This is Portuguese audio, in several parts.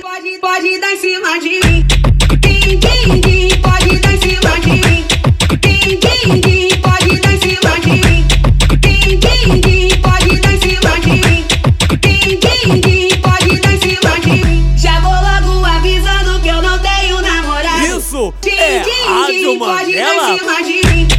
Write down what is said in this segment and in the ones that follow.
pode, pode, pode, dar em cima de mim. Din, din, din, pode dar em cima de mim. Din, din, din, pode dar em cima de mim. Din, din, din, pode dar em cima de mim. Din, din, din, pode dar em cima de mim. Já vou logo avisando que eu não tenho namorado. Isso Din, é din, Rádio din, pode dar em cima de mim.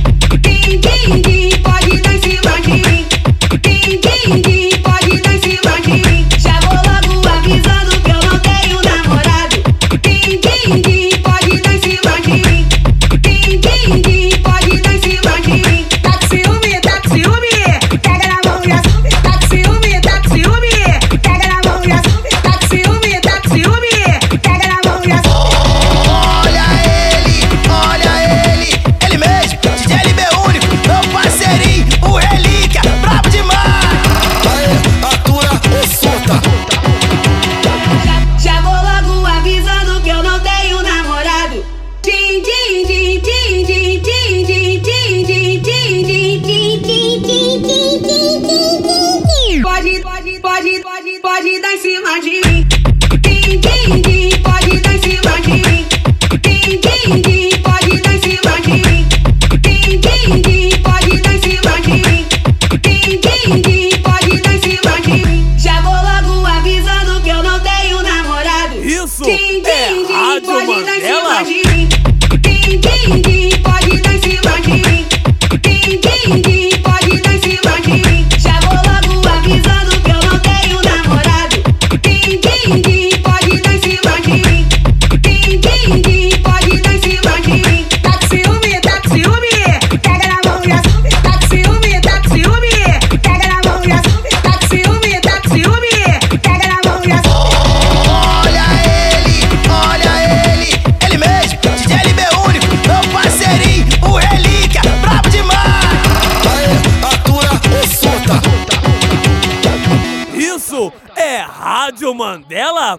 Pode, pode, dar em cima de mim. Din, din, din, pode dar em cima de mim. Din, din, din, pode dar em cima de mim. Din, din, din, pode dar em cima de mim. Din, din, din, pode dar em cima de mim. Já vou logo avisando que eu não tenho namorado. Isso Din, é din, pode dar em cima Mandela. de mim. Din, din, din, Mandela